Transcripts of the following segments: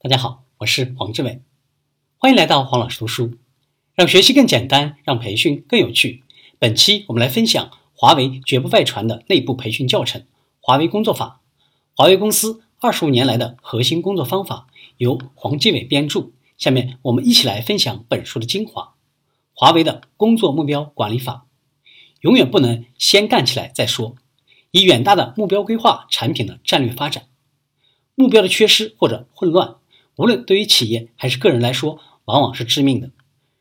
大家好，我是黄志伟，欢迎来到黄老师读书，让学习更简单，让培训更有趣。本期我们来分享华为绝不外传的内部培训教程——华为工作法，华为公司二十五年来的核心工作方法，由黄继伟编著。下面我们一起来分享本书的精华：华为的工作目标管理法，永远不能先干起来再说，以远大的目标规划产品的战略发展。目标的缺失或者混乱。无论对于企业还是个人来说，往往是致命的。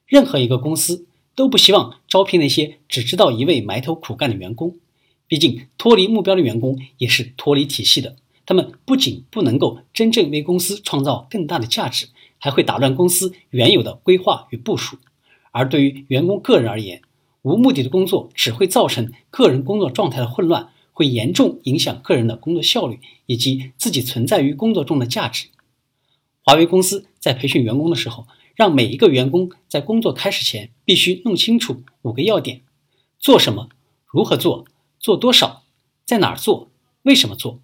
任何一个公司都不希望招聘那些只知道一味埋头苦干的员工。毕竟，脱离目标的员工也是脱离体系的。他们不仅不能够真正为公司创造更大的价值，还会打乱公司原有的规划与部署。而对于员工个人而言，无目的的工作只会造成个人工作状态的混乱，会严重影响个人的工作效率以及自己存在于工作中的价值。华为公司在培训员工的时候，让每一个员工在工作开始前必须弄清楚五个要点：做什么、如何做、做多少、在哪儿做、为什么做。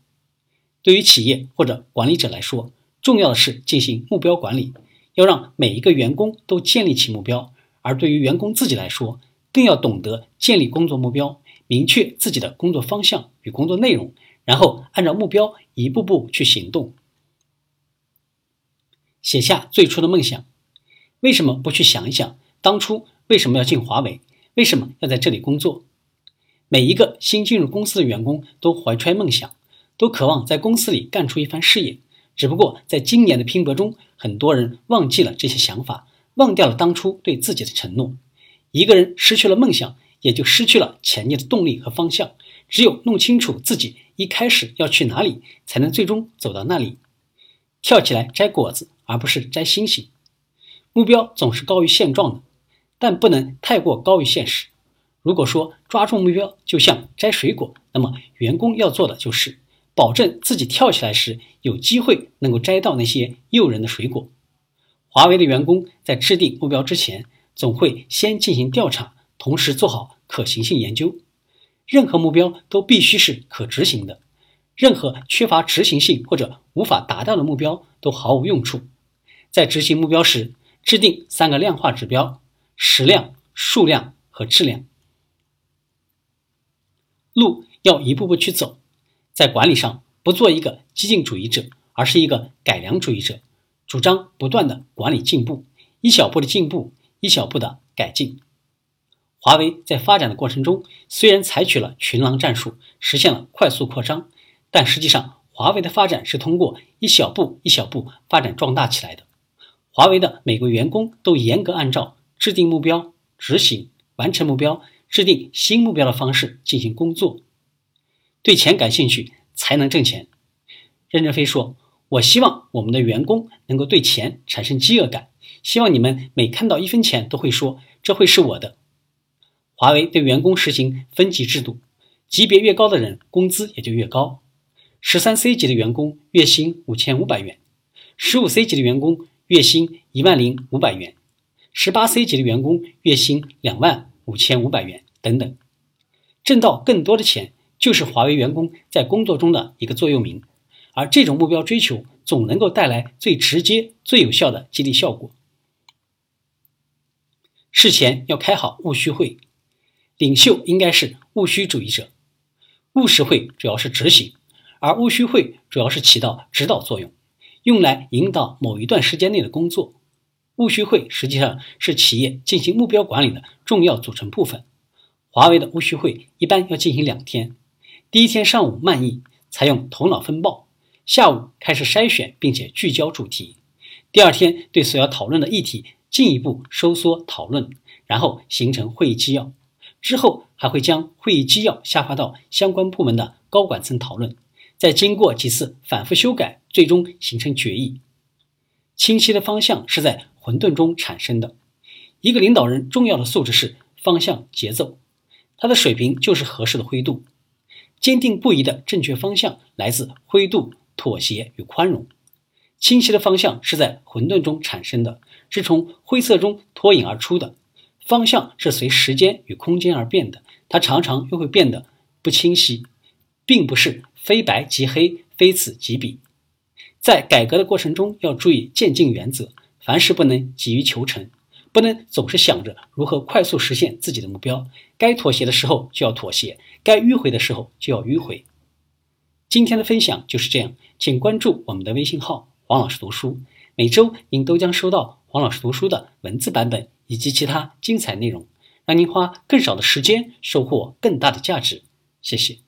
对于企业或者管理者来说，重要的是进行目标管理，要让每一个员工都建立起目标；而对于员工自己来说，更要懂得建立工作目标，明确自己的工作方向与工作内容，然后按照目标一步步去行动。写下最初的梦想，为什么不去想一想当初为什么要进华为？为什么要在这里工作？每一个新进入公司的员工都怀揣梦想，都渴望在公司里干出一番事业。只不过在今年的拼搏中，很多人忘记了这些想法，忘掉了当初对自己的承诺。一个人失去了梦想，也就失去了前进的动力和方向。只有弄清楚自己一开始要去哪里，才能最终走到那里。跳起来摘果子。而不是摘星星，目标总是高于现状的，但不能太过高于现实。如果说抓住目标就像摘水果，那么员工要做的就是保证自己跳起来时有机会能够摘到那些诱人的水果。华为的员工在制定目标之前，总会先进行调查，同时做好可行性研究。任何目标都必须是可执行的，任何缺乏执行性或者无法达到的目标都毫无用处。在执行目标时，制定三个量化指标：时量、数量和质量。路要一步步去走，在管理上不做一个激进主义者，而是一个改良主义者，主张不断的管理进步，一小步的进步，一小步的改进。华为在发展的过程中，虽然采取了群狼战术，实现了快速扩张，但实际上，华为的发展是通过一小步一小步发展壮大起来的。华为的每个员工都严格按照制定目标、执行、完成目标、制定新目标的方式进行工作。对钱感兴趣才能挣钱。任正非说：“我希望我们的员工能够对钱产生饥饿感，希望你们每看到一分钱都会说这会是我的。”华为对员工实行分级制度，级别越高的人工资也就越高。十三 C 级的员工月薪五千五百元，十五 C 级的员工。月薪一万零五百元，十八 C 级的员工月薪两万五千五百元等等，挣到更多的钱就是华为员工在工作中的一个座右铭。而这种目标追求总能够带来最直接、最有效的激励效果。事前要开好务虚会，领袖应该是务虚主义者，务实会主要是执行，而务虚会主要是起到指导作用。用来引导某一段时间内的工作，务虚会实际上是企业进行目标管理的重要组成部分。华为的务虚会一般要进行两天，第一天上午漫议，采用头脑风暴，下午开始筛选并且聚焦主题，第二天对所要讨论的议题进一步收缩讨论，然后形成会议纪要，之后还会将会议纪要下发到相关部门的高管层讨论。再经过几次反复修改，最终形成决议。清晰的方向是在混沌中产生的。一个领导人重要的素质是方向节奏，他的水平就是合适的灰度。坚定不移的正确方向来自灰度、妥协与宽容。清晰的方向是在混沌中产生的，是从灰色中脱颖而出的。方向是随时间与空间而变的，它常常又会变得不清晰，并不是。非白即黑，非此即彼。在改革的过程中要注意渐进原则，凡事不能急于求成，不能总是想着如何快速实现自己的目标。该妥协的时候就要妥协，该迂回的时候就要迂回。今天的分享就是这样，请关注我们的微信号“黄老师读书”，每周您都将收到黄老师读书的文字版本以及其他精彩内容，让您花更少的时间收获更大的价值。谢谢。